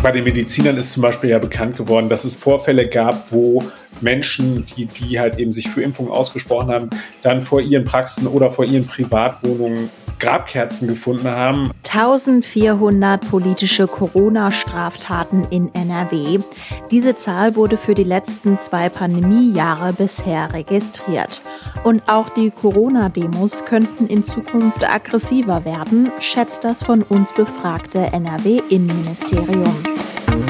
Bei den Medizinern ist zum Beispiel ja bekannt geworden, dass es Vorfälle gab, wo Menschen, die, die halt eben sich für Impfungen ausgesprochen haben, dann vor ihren Praxen oder vor ihren Privatwohnungen Grabkerzen gefunden haben. 1400 politische Corona-Straftaten in NRW. Diese Zahl wurde für die letzten zwei Pandemiejahre bisher registriert. Und auch die Corona-Demos könnten in Zukunft aggressiver werden, schätzt das von uns befragte NRW-Innenministerium.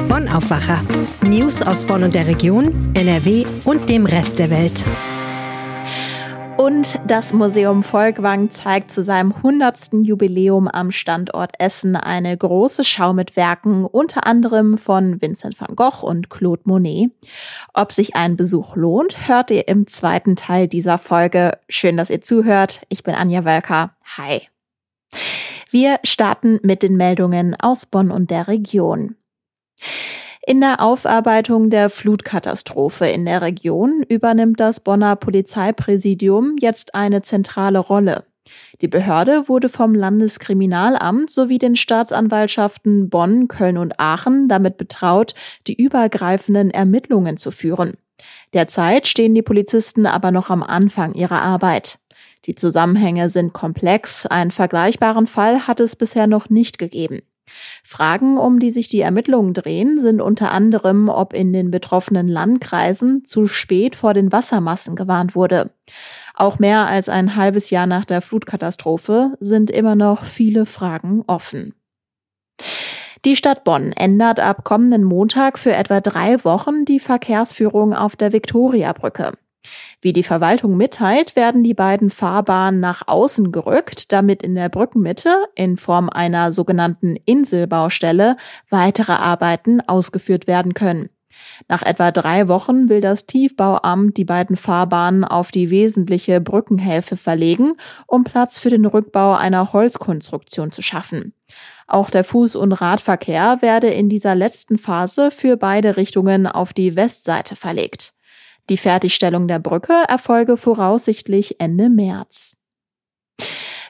Bonn Aufwacher. News aus Bonn und der Region, NRW und dem Rest der Welt. Und das Museum Volkwang zeigt zu seinem 100. Jubiläum am Standort Essen eine große Schau mit Werken, unter anderem von Vincent van Gogh und Claude Monet. Ob sich ein Besuch lohnt, hört ihr im zweiten Teil dieser Folge. Schön, dass ihr zuhört. Ich bin Anja Wölker. Hi. Wir starten mit den Meldungen aus Bonn und der Region. In der Aufarbeitung der Flutkatastrophe in der Region übernimmt das Bonner Polizeipräsidium jetzt eine zentrale Rolle. Die Behörde wurde vom Landeskriminalamt sowie den Staatsanwaltschaften Bonn, Köln und Aachen damit betraut, die übergreifenden Ermittlungen zu führen. Derzeit stehen die Polizisten aber noch am Anfang ihrer Arbeit. Die Zusammenhänge sind komplex, einen vergleichbaren Fall hat es bisher noch nicht gegeben. Fragen, um die sich die Ermittlungen drehen, sind unter anderem, ob in den betroffenen Landkreisen zu spät vor den Wassermassen gewarnt wurde. Auch mehr als ein halbes Jahr nach der Flutkatastrophe sind immer noch viele Fragen offen. Die Stadt Bonn ändert ab kommenden Montag für etwa drei Wochen die Verkehrsführung auf der Viktoriabrücke. Wie die Verwaltung mitteilt, werden die beiden Fahrbahnen nach außen gerückt, damit in der Brückenmitte in Form einer sogenannten Inselbaustelle weitere Arbeiten ausgeführt werden können. Nach etwa drei Wochen will das Tiefbauamt die beiden Fahrbahnen auf die wesentliche Brückenhälfte verlegen, um Platz für den Rückbau einer Holzkonstruktion zu schaffen. Auch der Fuß- und Radverkehr werde in dieser letzten Phase für beide Richtungen auf die Westseite verlegt. Die Fertigstellung der Brücke erfolge voraussichtlich Ende März.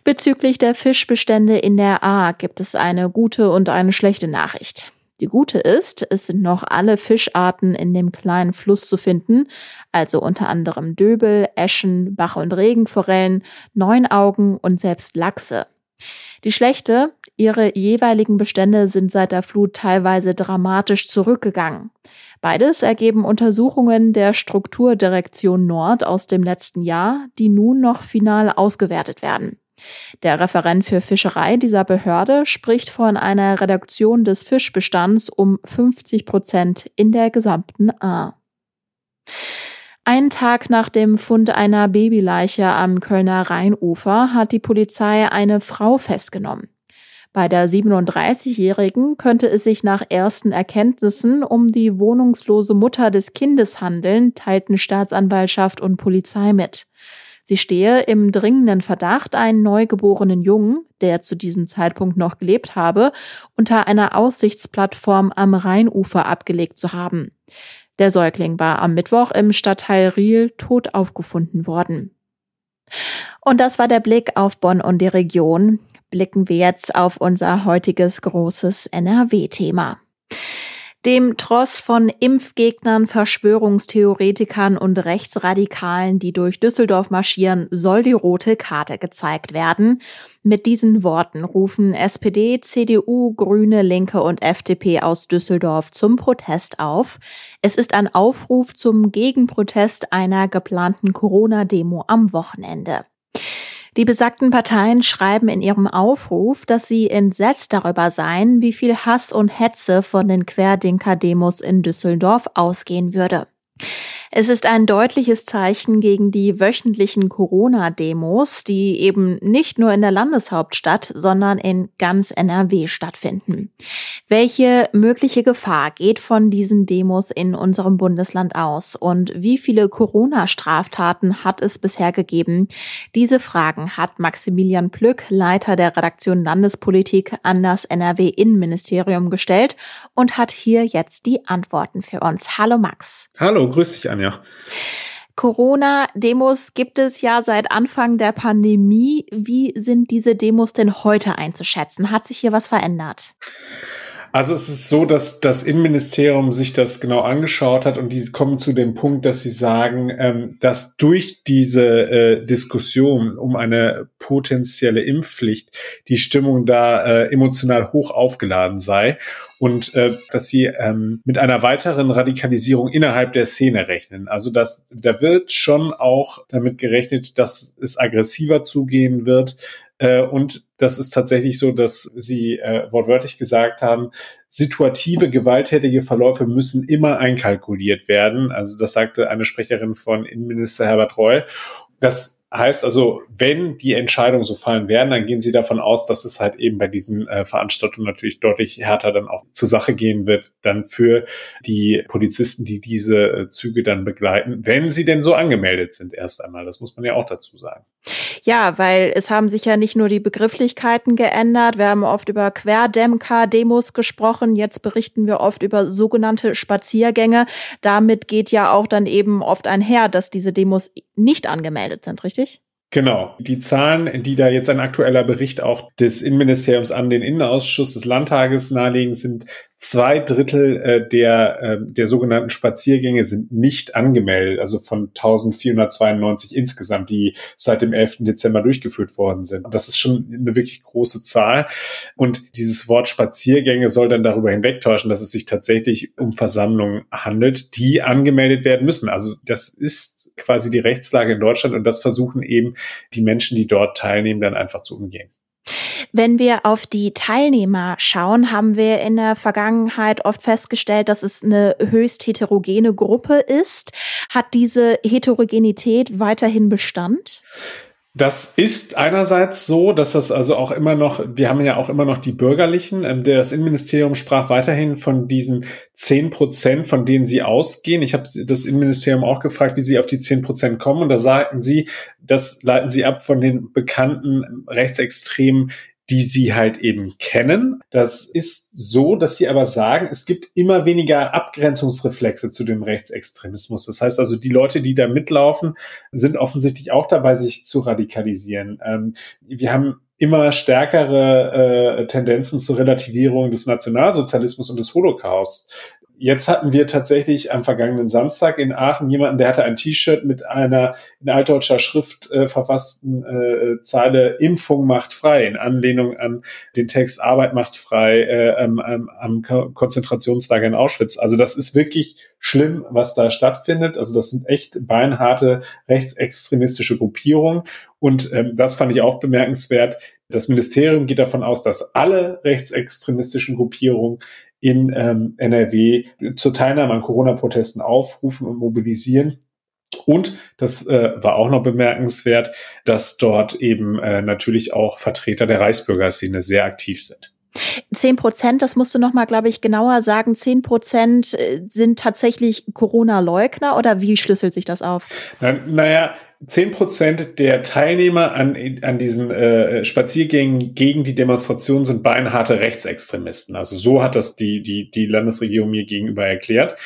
Bezüglich der Fischbestände in der A gibt es eine gute und eine schlechte Nachricht. Die gute ist, es sind noch alle Fischarten in dem kleinen Fluss zu finden, also unter anderem Döbel, Eschen, Bach- und Regenforellen, Neunaugen und selbst Lachse. Die schlechte, ihre jeweiligen Bestände sind seit der Flut teilweise dramatisch zurückgegangen. Beides ergeben Untersuchungen der Strukturdirektion Nord aus dem letzten Jahr, die nun noch final ausgewertet werden. Der Referent für Fischerei dieser Behörde spricht von einer Reduktion des Fischbestands um 50 Prozent in der gesamten A. Einen Tag nach dem Fund einer Babyleiche am Kölner Rheinufer hat die Polizei eine Frau festgenommen. Bei der 37-Jährigen könnte es sich nach ersten Erkenntnissen um die wohnungslose Mutter des Kindes handeln, teilten Staatsanwaltschaft und Polizei mit. Sie stehe im dringenden Verdacht, einen neugeborenen Jungen, der zu diesem Zeitpunkt noch gelebt habe, unter einer Aussichtsplattform am Rheinufer abgelegt zu haben. Der Säugling war am Mittwoch im Stadtteil Riel tot aufgefunden worden. Und das war der Blick auf Bonn und die Region blicken wir jetzt auf unser heutiges großes NRW-Thema. Dem Tross von Impfgegnern, Verschwörungstheoretikern und Rechtsradikalen, die durch Düsseldorf marschieren, soll die rote Karte gezeigt werden. Mit diesen Worten rufen SPD, CDU, Grüne, Linke und FDP aus Düsseldorf zum Protest auf. Es ist ein Aufruf zum Gegenprotest einer geplanten Corona-Demo am Wochenende. Die besagten Parteien schreiben in ihrem Aufruf, dass sie entsetzt darüber seien, wie viel Hass und Hetze von den Querdenker-Demos in Düsseldorf ausgehen würde. Es ist ein deutliches Zeichen gegen die wöchentlichen Corona-Demos, die eben nicht nur in der Landeshauptstadt, sondern in ganz NRW stattfinden. Welche mögliche Gefahr geht von diesen Demos in unserem Bundesland aus und wie viele Corona-Straftaten hat es bisher gegeben? Diese Fragen hat Maximilian Plück, Leiter der Redaktion Landespolitik an das NRW-Innenministerium gestellt und hat hier jetzt die Antworten für uns. Hallo Max. Hallo, grüß dich Anja. Corona-Demos gibt es ja seit Anfang der Pandemie. Wie sind diese Demos denn heute einzuschätzen? Hat sich hier was verändert? Also es ist so, dass das Innenministerium sich das genau angeschaut hat und die kommen zu dem Punkt, dass sie sagen, ähm, dass durch diese äh, Diskussion um eine potenzielle Impfpflicht die Stimmung da äh, emotional hoch aufgeladen sei und äh, dass sie ähm, mit einer weiteren Radikalisierung innerhalb der Szene rechnen. Also dass da wird schon auch damit gerechnet, dass es aggressiver zugehen wird. Äh, und das ist tatsächlich so, dass Sie äh, wortwörtlich gesagt haben, situative gewalttätige Verläufe müssen immer einkalkuliert werden. Also das sagte eine Sprecherin von Innenminister Herbert Reul. Das Heißt also, wenn die Entscheidungen so fallen werden, dann gehen Sie davon aus, dass es halt eben bei diesen äh, Veranstaltungen natürlich deutlich härter dann auch zur Sache gehen wird, dann für die Polizisten, die diese äh, Züge dann begleiten, wenn sie denn so angemeldet sind erst einmal. Das muss man ja auch dazu sagen. Ja, weil es haben sich ja nicht nur die Begrifflichkeiten geändert. Wir haben oft über Querdemker-Demos gesprochen. Jetzt berichten wir oft über sogenannte Spaziergänge. Damit geht ja auch dann eben oft einher, dass diese Demos nicht angemeldet sind, richtig? Genau. Die Zahlen, die da jetzt ein aktueller Bericht auch des Innenministeriums an den Innenausschuss des Landtages nahelegen, sind zwei Drittel äh, der, äh, der sogenannten Spaziergänge sind nicht angemeldet, also von 1492 insgesamt, die seit dem 11. Dezember durchgeführt worden sind. Das ist schon eine wirklich große Zahl. Und dieses Wort Spaziergänge soll dann darüber hinwegtäuschen, dass es sich tatsächlich um Versammlungen handelt, die angemeldet werden müssen. Also das ist quasi die Rechtslage in Deutschland und das versuchen eben die Menschen, die dort teilnehmen, dann einfach zu umgehen. Wenn wir auf die Teilnehmer schauen, haben wir in der Vergangenheit oft festgestellt, dass es eine höchst heterogene Gruppe ist. Hat diese Heterogenität weiterhin Bestand? Das ist einerseits so, dass das also auch immer noch, wir haben ja auch immer noch die Bürgerlichen. Ähm, das Innenministerium sprach weiterhin von diesen zehn Prozent, von denen sie ausgehen. Ich habe das Innenministerium auch gefragt, wie sie auf die zehn Prozent kommen. Und da sagten sie, das leiten sie ab von den bekannten rechtsextremen die sie halt eben kennen. Das ist so, dass sie aber sagen, es gibt immer weniger Abgrenzungsreflexe zu dem Rechtsextremismus. Das heißt also, die Leute, die da mitlaufen, sind offensichtlich auch dabei, sich zu radikalisieren. Ähm, wir haben immer stärkere äh, Tendenzen zur Relativierung des Nationalsozialismus und des Holocaust jetzt hatten wir tatsächlich am vergangenen Samstag in Aachen jemanden, der hatte ein T-Shirt mit einer in altdeutscher Schrift äh, verfassten äh, Zeile Impfung macht frei, in Anlehnung an den Text Arbeit macht frei äh, am, am Konzentrationslager in Auschwitz. Also das ist wirklich schlimm, was da stattfindet. Also das sind echt beinharte rechtsextremistische Gruppierungen. Und ähm, das fand ich auch bemerkenswert. Das Ministerium geht davon aus, dass alle rechtsextremistischen Gruppierungen in ähm, NRW zur Teilnahme an Corona-Protesten aufrufen und mobilisieren. Und das äh, war auch noch bemerkenswert, dass dort eben äh, natürlich auch Vertreter der Reichsbürgerszene sehr aktiv sind. Zehn Prozent, das musst du noch mal, glaube ich, genauer sagen. Zehn Prozent äh, sind tatsächlich Corona-Leugner oder wie schlüsselt sich das auf? Na, naja, zehn Prozent der Teilnehmer an, an diesen äh, Spaziergängen gegen die Demonstration sind beinharte Rechtsextremisten. Also so hat das die, die, die Landesregierung mir gegenüber erklärt.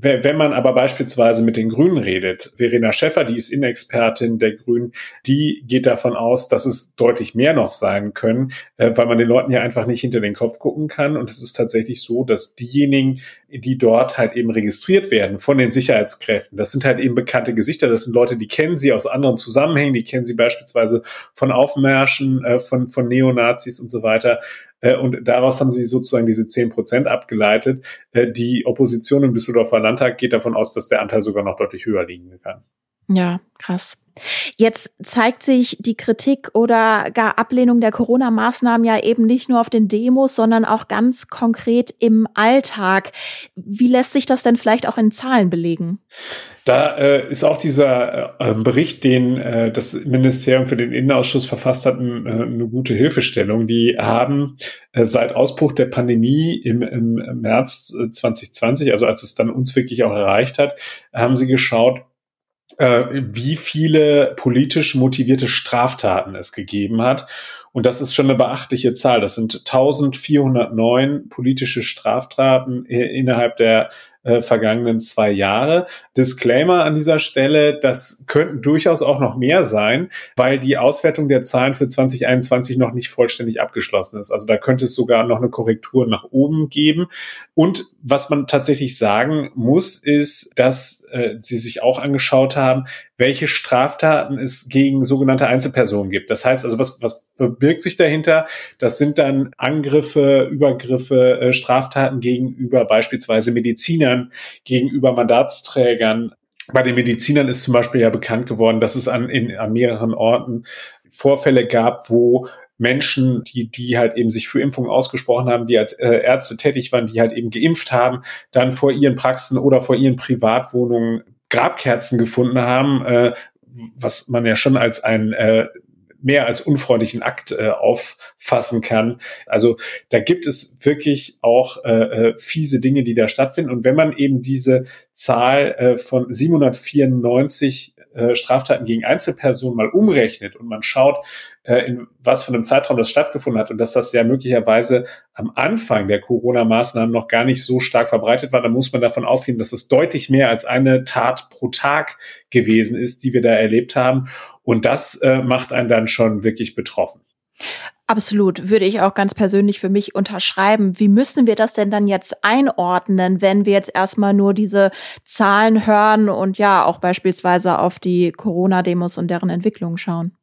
Wenn man aber beispielsweise mit den Grünen redet, Verena Schäffer, die ist Inexpertin der Grünen, die geht davon aus, dass es deutlich mehr noch sein können, äh, weil man den Leuten ja einfach nicht hinter den Kopf gucken kann. Und es ist tatsächlich so, dass diejenigen, die dort halt eben registriert werden von den Sicherheitskräften, das sind halt eben bekannte Gesichter, das sind Leute, die kennen sie aus anderen Zusammenhängen, die kennen sie beispielsweise von Aufmärschen, äh, von, von Neonazis und so weiter. Äh, und daraus haben sie sozusagen diese zehn Prozent abgeleitet. Äh, die Opposition im Düsseldorfer Landtag geht davon aus, dass der Anteil sogar noch deutlich höher liegen kann. Ja, krass. Jetzt zeigt sich die Kritik oder gar Ablehnung der Corona-Maßnahmen ja eben nicht nur auf den Demos, sondern auch ganz konkret im Alltag. Wie lässt sich das denn vielleicht auch in Zahlen belegen? Da äh, ist auch dieser äh, Bericht, den äh, das Ministerium für den Innenausschuss verfasst hat, äh, eine gute Hilfestellung. Die haben äh, seit Ausbruch der Pandemie im, im März 2020, äh, also als es dann uns wirklich auch erreicht hat, haben sie geschaut, äh, wie viele politisch motivierte Straftaten es gegeben hat. Und das ist schon eine beachtliche Zahl. Das sind 1409 politische Straftaten innerhalb der äh, vergangenen zwei Jahre. Disclaimer an dieser Stelle, das könnten durchaus auch noch mehr sein, weil die Auswertung der Zahlen für 2021 noch nicht vollständig abgeschlossen ist. Also da könnte es sogar noch eine Korrektur nach oben geben. Und was man tatsächlich sagen muss, ist, dass äh, Sie sich auch angeschaut haben, welche Straftaten es gegen sogenannte Einzelpersonen gibt. Das heißt also, was, was verbirgt sich dahinter? Das sind dann Angriffe, Übergriffe, äh, Straftaten gegenüber beispielsweise Medizinern, gegenüber Mandatsträgern. Bei den Medizinern ist zum Beispiel ja bekannt geworden, dass es an, in, an mehreren Orten Vorfälle gab, wo Menschen, die, die halt eben sich für Impfungen ausgesprochen haben, die als äh, Ärzte tätig waren, die halt eben geimpft haben, dann vor ihren Praxen oder vor ihren Privatwohnungen Grabkerzen gefunden haben, äh, was man ja schon als ein äh, mehr als unfreundlichen Akt äh, auffassen kann. Also da gibt es wirklich auch äh, äh fiese Dinge, die da stattfinden. Und wenn man eben diese Zahl äh, von 794 äh, Straftaten gegen Einzelpersonen mal umrechnet und man schaut, äh, in was für einem Zeitraum das stattgefunden hat und dass das ja möglicherweise am Anfang der Corona-Maßnahmen noch gar nicht so stark verbreitet war, dann muss man davon ausgehen, dass es deutlich mehr als eine Tat pro Tag gewesen ist, die wir da erlebt haben. Und das äh, macht einen dann schon wirklich betroffen. Absolut, würde ich auch ganz persönlich für mich unterschreiben. Wie müssen wir das denn dann jetzt einordnen, wenn wir jetzt erstmal nur diese Zahlen hören und ja auch beispielsweise auf die Corona-Demos und deren Entwicklung schauen?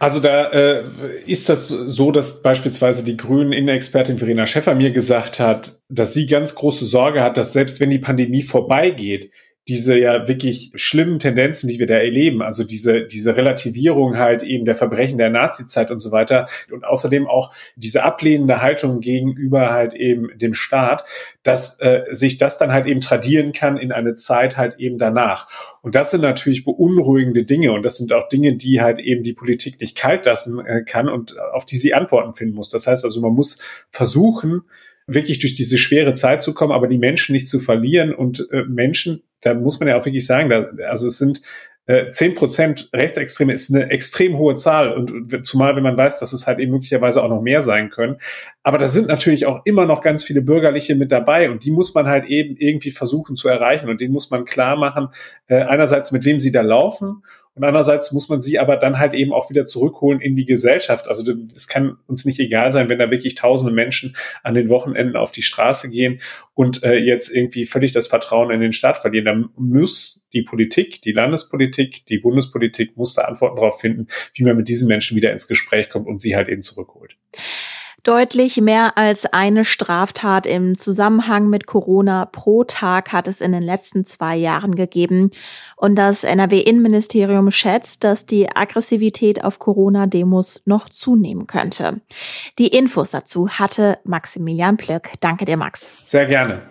Also da äh, ist das so, dass beispielsweise die grünen Innenexpertin Verena Schäffer mir gesagt hat, dass sie ganz große Sorge hat, dass selbst wenn die Pandemie vorbeigeht, diese ja wirklich schlimmen Tendenzen, die wir da erleben, also diese, diese Relativierung halt eben der Verbrechen der Nazizeit und so weiter und außerdem auch diese ablehnende Haltung gegenüber halt eben dem Staat, dass äh, sich das dann halt eben tradieren kann in eine Zeit halt eben danach. Und das sind natürlich beunruhigende Dinge und das sind auch Dinge, die halt eben die Politik nicht kalt lassen äh, kann und auf die sie Antworten finden muss. Das heißt also, man muss versuchen, wirklich durch diese schwere Zeit zu kommen, aber die Menschen nicht zu verlieren. Und äh, Menschen, da muss man ja auch wirklich sagen, da, also es sind zehn äh, Prozent Rechtsextreme ist eine extrem hohe Zahl und, zumal wenn man weiß, dass es halt eben möglicherweise auch noch mehr sein können. Aber da sind natürlich auch immer noch ganz viele Bürgerliche mit dabei und die muss man halt eben irgendwie versuchen zu erreichen und denen muss man klar machen, äh, einerseits mit wem sie da laufen und andererseits muss man sie aber dann halt eben auch wieder zurückholen in die Gesellschaft. Also es kann uns nicht egal sein, wenn da wirklich tausende Menschen an den Wochenenden auf die Straße gehen und äh, jetzt irgendwie völlig das Vertrauen in den Staat verlieren. Dann muss die Politik, die Landespolitik, die Bundespolitik muss da Antworten darauf finden, wie man mit diesen Menschen wieder ins Gespräch kommt und sie halt eben zurückholt. Deutlich mehr als eine Straftat im Zusammenhang mit Corona pro Tag hat es in den letzten zwei Jahren gegeben. Und das NRW-Innenministerium schätzt, dass die Aggressivität auf Corona-Demos noch zunehmen könnte. Die Infos dazu hatte Maximilian Plöck. Danke dir, Max. Sehr gerne.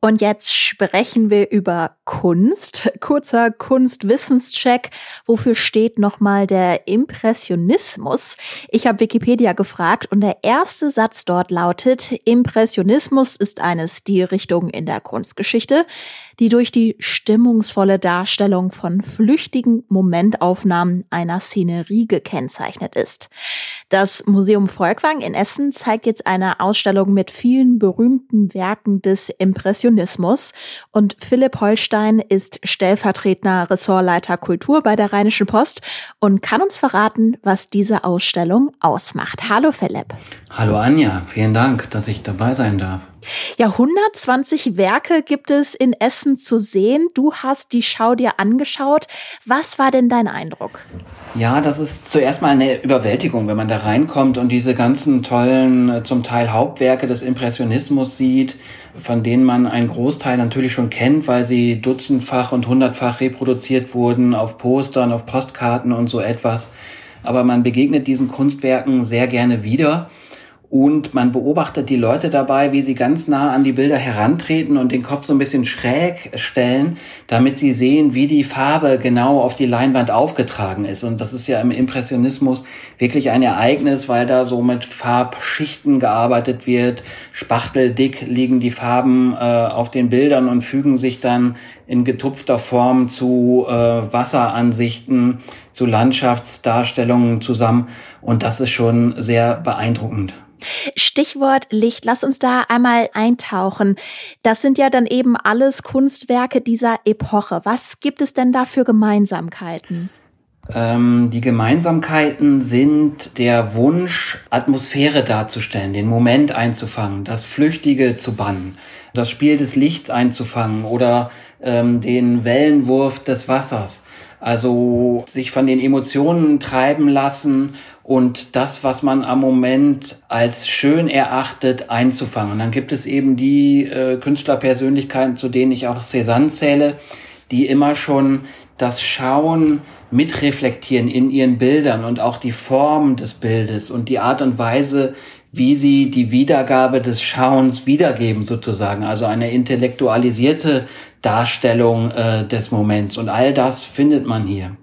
Und jetzt sprechen wir über Kunst. Kurzer Kunstwissenscheck. Wofür steht nochmal der Impressionismus? Ich habe Wikipedia gefragt und der erste Satz dort lautet, Impressionismus ist eine Stilrichtung in der Kunstgeschichte, die durch die stimmungsvolle Darstellung von flüchtigen Momentaufnahmen einer Szenerie gekennzeichnet ist. Das Museum Volkwang in Essen zeigt jetzt eine Ausstellung mit vielen berühmten Werken des Impressionismus und Philipp Holstein ist stellvertretender Ressortleiter Kultur bei der Rheinischen Post und kann uns verraten, was diese Ausstellung ausmacht. Hallo Philipp. Hallo Anja, vielen Dank, dass ich dabei sein darf. Ja, 120 Werke gibt es in Essen zu sehen. Du hast die Schau dir angeschaut. Was war denn dein Eindruck? Ja, das ist zuerst mal eine Überwältigung, wenn man da reinkommt und diese ganzen tollen, äh, zum Teil Hauptwerke des Impressionismus sieht, von denen man einen Großteil natürlich schon kennt, weil sie dutzendfach und hundertfach reproduziert wurden auf Postern, auf Postkarten und so etwas. Aber man begegnet diesen Kunstwerken sehr gerne wieder. Und man beobachtet die Leute dabei, wie sie ganz nah an die Bilder herantreten und den Kopf so ein bisschen schräg stellen, damit sie sehen, wie die Farbe genau auf die Leinwand aufgetragen ist. Und das ist ja im Impressionismus wirklich ein Ereignis, weil da so mit Farbschichten gearbeitet wird. Spachteldick liegen die Farben äh, auf den Bildern und fügen sich dann in getupfter Form zu äh, Wasseransichten, zu Landschaftsdarstellungen zusammen. Und das ist schon sehr beeindruckend. Stichwort Licht, lass uns da einmal eintauchen. Das sind ja dann eben alles Kunstwerke dieser Epoche. Was gibt es denn da für Gemeinsamkeiten? Ähm, die Gemeinsamkeiten sind der Wunsch, Atmosphäre darzustellen, den Moment einzufangen, das Flüchtige zu bannen, das Spiel des Lichts einzufangen oder ähm, den Wellenwurf des Wassers. Also sich von den Emotionen treiben lassen und das, was man am Moment als schön erachtet, einzufangen. Und dann gibt es eben die äh, Künstlerpersönlichkeiten, zu denen ich auch Cézanne zähle, die immer schon das Schauen mitreflektieren in ihren Bildern und auch die Form des Bildes und die Art und Weise, wie sie die Wiedergabe des Schauens wiedergeben sozusagen. Also eine intellektualisierte Darstellung äh, des Moments. Und all das findet man hier.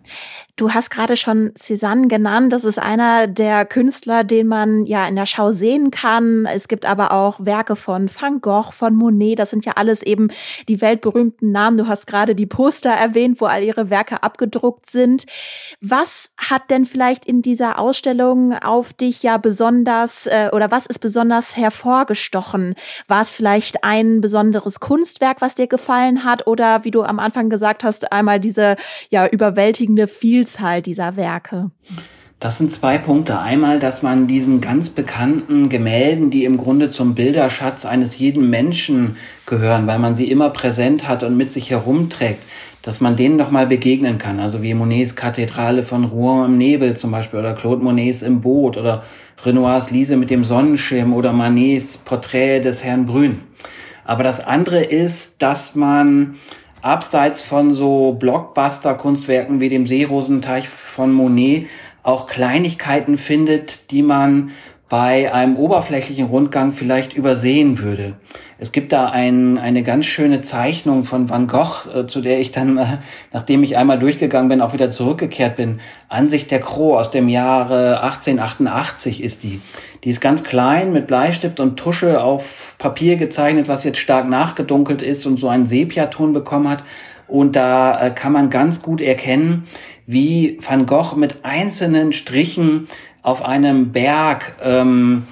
Du hast gerade schon Cézanne genannt. Das ist einer der Künstler, den man ja in der Schau sehen kann. Es gibt aber auch Werke von Van Gogh, von Monet. Das sind ja alles eben die weltberühmten Namen. Du hast gerade die Poster erwähnt, wo all ihre Werke abgedruckt sind. Was hat denn vielleicht in dieser Ausstellung auf dich ja besonders äh, oder was ist besonders hervorgestochen? War es vielleicht ein besonderes Kunstwerk, was dir gefallen hat? Oder wie du am Anfang gesagt hast, einmal diese ja überwältigende Vielfalt Vielzahl dieser Werke? Das sind zwei Punkte. Einmal, dass man diesen ganz bekannten Gemälden, die im Grunde zum Bilderschatz eines jeden Menschen gehören, weil man sie immer präsent hat und mit sich herumträgt, dass man denen nochmal begegnen kann. Also wie Monets Kathedrale von Rouen im Nebel zum Beispiel oder Claude Monets im Boot oder Renoirs Lise mit dem Sonnenschirm oder Manets Porträt des Herrn Brün. Aber das andere ist, dass man abseits von so Blockbuster-Kunstwerken wie dem Seerosenteich von Monet auch Kleinigkeiten findet, die man bei einem oberflächlichen Rundgang vielleicht übersehen würde. Es gibt da ein, eine ganz schöne Zeichnung von Van Gogh, äh, zu der ich dann, äh, nachdem ich einmal durchgegangen bin, auch wieder zurückgekehrt bin. Ansicht der Crow aus dem Jahre 1888 ist die. Die ist ganz klein mit Bleistift und Tusche auf Papier gezeichnet, was jetzt stark nachgedunkelt ist und so einen Sepiaton bekommen hat. Und da äh, kann man ganz gut erkennen, wie Van Gogh mit einzelnen Strichen auf einem Berg ähm,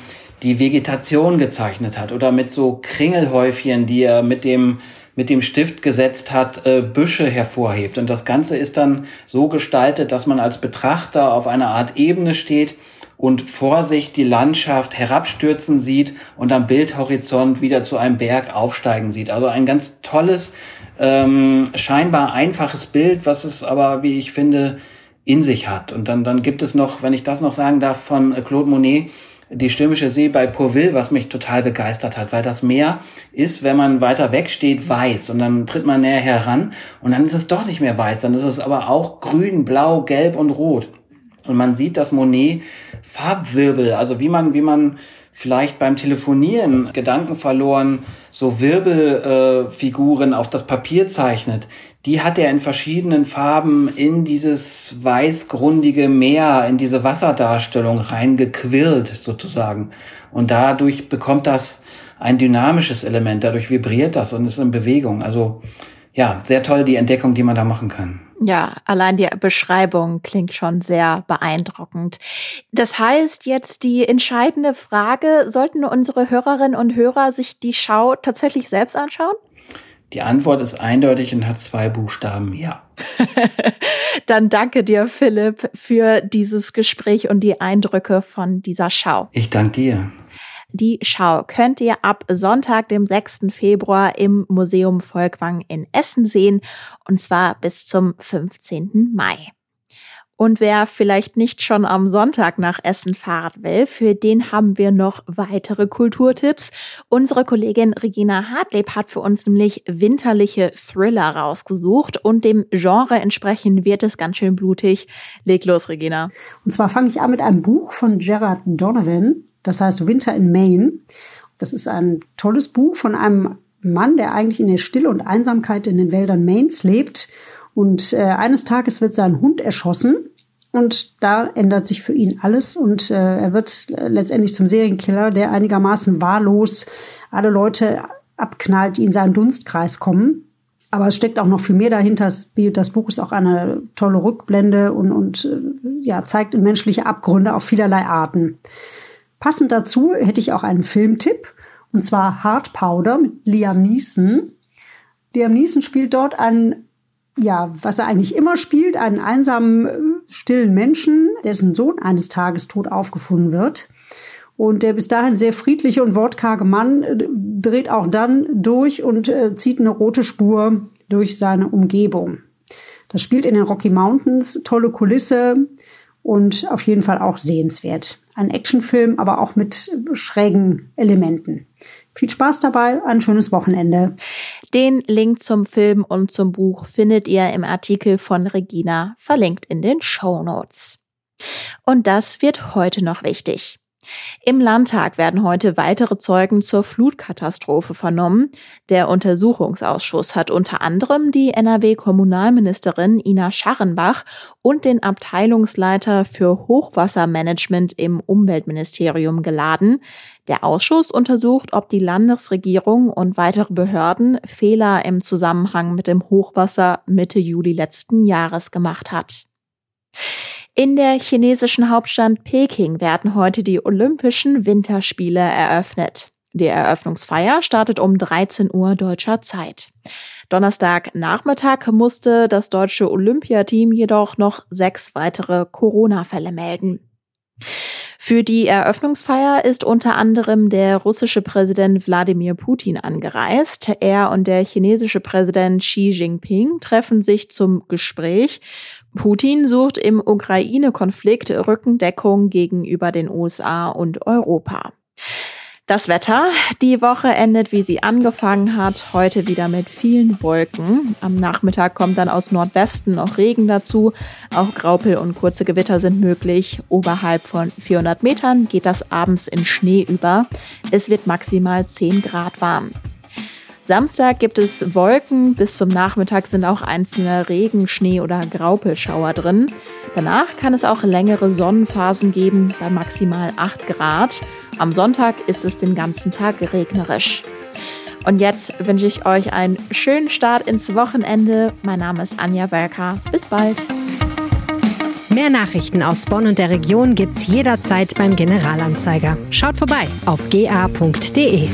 die Vegetation gezeichnet hat oder mit so Kringelhäufchen, die er mit dem mit dem Stift gesetzt hat, äh, Büsche hervorhebt. Und das Ganze ist dann so gestaltet, dass man als Betrachter auf einer Art Ebene steht und vor sich die Landschaft herabstürzen sieht und am Bildhorizont wieder zu einem Berg aufsteigen sieht. Also ein ganz tolles, ähm, scheinbar einfaches Bild, was es aber, wie ich finde, in sich hat. Und dann, dann gibt es noch, wenn ich das noch sagen darf, von äh, Claude Monet, die Stürmische See bei Pourville, was mich total begeistert hat, weil das Meer ist, wenn man weiter weg steht, weiß und dann tritt man näher heran und dann ist es doch nicht mehr weiß, dann ist es aber auch grün, blau, gelb und rot. Und man sieht, dass Monet Farbwirbel, also wie man, wie man vielleicht beim Telefonieren Gedanken verloren so Wirbelfiguren äh, auf das Papier zeichnet, die hat er in verschiedenen Farben in dieses weißgrundige Meer, in diese Wasserdarstellung reingequirlt sozusagen. Und dadurch bekommt das ein dynamisches Element, dadurch vibriert das und ist in Bewegung. Also ja, sehr toll die Entdeckung, die man da machen kann. Ja, allein die Beschreibung klingt schon sehr beeindruckend. Das heißt, jetzt die entscheidende Frage, sollten unsere Hörerinnen und Hörer sich die Schau tatsächlich selbst anschauen? Die Antwort ist eindeutig und hat zwei Buchstaben, ja. Dann danke dir, Philipp, für dieses Gespräch und die Eindrücke von dieser Schau. Ich danke dir. Die Schau könnt ihr ab Sonntag, dem 6. Februar im Museum Volkwang in Essen sehen und zwar bis zum 15. Mai. Und wer vielleicht nicht schon am Sonntag nach Essen fahren will, für den haben wir noch weitere Kulturtipps. Unsere Kollegin Regina Hartleb hat für uns nämlich winterliche Thriller rausgesucht und dem Genre entsprechend wird es ganz schön blutig. Leg los, Regina. Und zwar fange ich an mit einem Buch von Gerard Donovan. Das heißt Winter in Maine. Das ist ein tolles Buch von einem Mann, der eigentlich in der Stille und Einsamkeit in den Wäldern Maines lebt. Und äh, eines Tages wird sein Hund erschossen und da ändert sich für ihn alles und äh, er wird letztendlich zum Serienkiller, der einigermaßen wahllos alle Leute abknallt, die in seinen Dunstkreis kommen. Aber es steckt auch noch viel mehr dahinter. Das, das Buch ist auch eine tolle Rückblende und, und äh, ja, zeigt menschliche Abgründe auf vielerlei Arten. Passend dazu hätte ich auch einen Filmtipp, und zwar Hard Powder mit Liam Neeson. Liam Neeson spielt dort einen, ja, was er eigentlich immer spielt, einen einsamen, stillen Menschen, dessen Sohn eines Tages tot aufgefunden wird. Und der bis dahin sehr friedliche und wortkarge Mann äh, dreht auch dann durch und äh, zieht eine rote Spur durch seine Umgebung. Das spielt in den Rocky Mountains, tolle Kulisse und auf jeden Fall auch sehenswert. Ein Actionfilm, aber auch mit schrägen Elementen. Viel Spaß dabei, ein schönes Wochenende. Den Link zum Film und zum Buch findet ihr im Artikel von Regina, verlinkt in den Show Notes. Und das wird heute noch wichtig. Im Landtag werden heute weitere Zeugen zur Flutkatastrophe vernommen. Der Untersuchungsausschuss hat unter anderem die NRW-Kommunalministerin Ina Scharrenbach und den Abteilungsleiter für Hochwassermanagement im Umweltministerium geladen. Der Ausschuss untersucht, ob die Landesregierung und weitere Behörden Fehler im Zusammenhang mit dem Hochwasser Mitte Juli letzten Jahres gemacht hat. In der chinesischen Hauptstadt Peking werden heute die Olympischen Winterspiele eröffnet. Die Eröffnungsfeier startet um 13 Uhr deutscher Zeit. Donnerstagnachmittag musste das deutsche Olympiateam jedoch noch sechs weitere Corona-Fälle melden. Für die Eröffnungsfeier ist unter anderem der russische Präsident Wladimir Putin angereist. Er und der chinesische Präsident Xi Jinping treffen sich zum Gespräch. Putin sucht im Ukraine-Konflikt Rückendeckung gegenüber den USA und Europa. Das Wetter. Die Woche endet, wie sie angefangen hat, heute wieder mit vielen Wolken. Am Nachmittag kommt dann aus Nordwesten noch Regen dazu. Auch Graupel und kurze Gewitter sind möglich. Oberhalb von 400 Metern geht das abends in Schnee über. Es wird maximal 10 Grad warm. Samstag gibt es Wolken, bis zum Nachmittag sind auch einzelne Regen, Schnee oder Graupelschauer drin. Danach kann es auch längere Sonnenphasen geben bei maximal 8 Grad. Am Sonntag ist es den ganzen Tag regnerisch. Und jetzt wünsche ich euch einen schönen Start ins Wochenende. Mein Name ist Anja Welker. Bis bald. Mehr Nachrichten aus Bonn und der Region gibt's jederzeit beim Generalanzeiger. Schaut vorbei auf ga.de.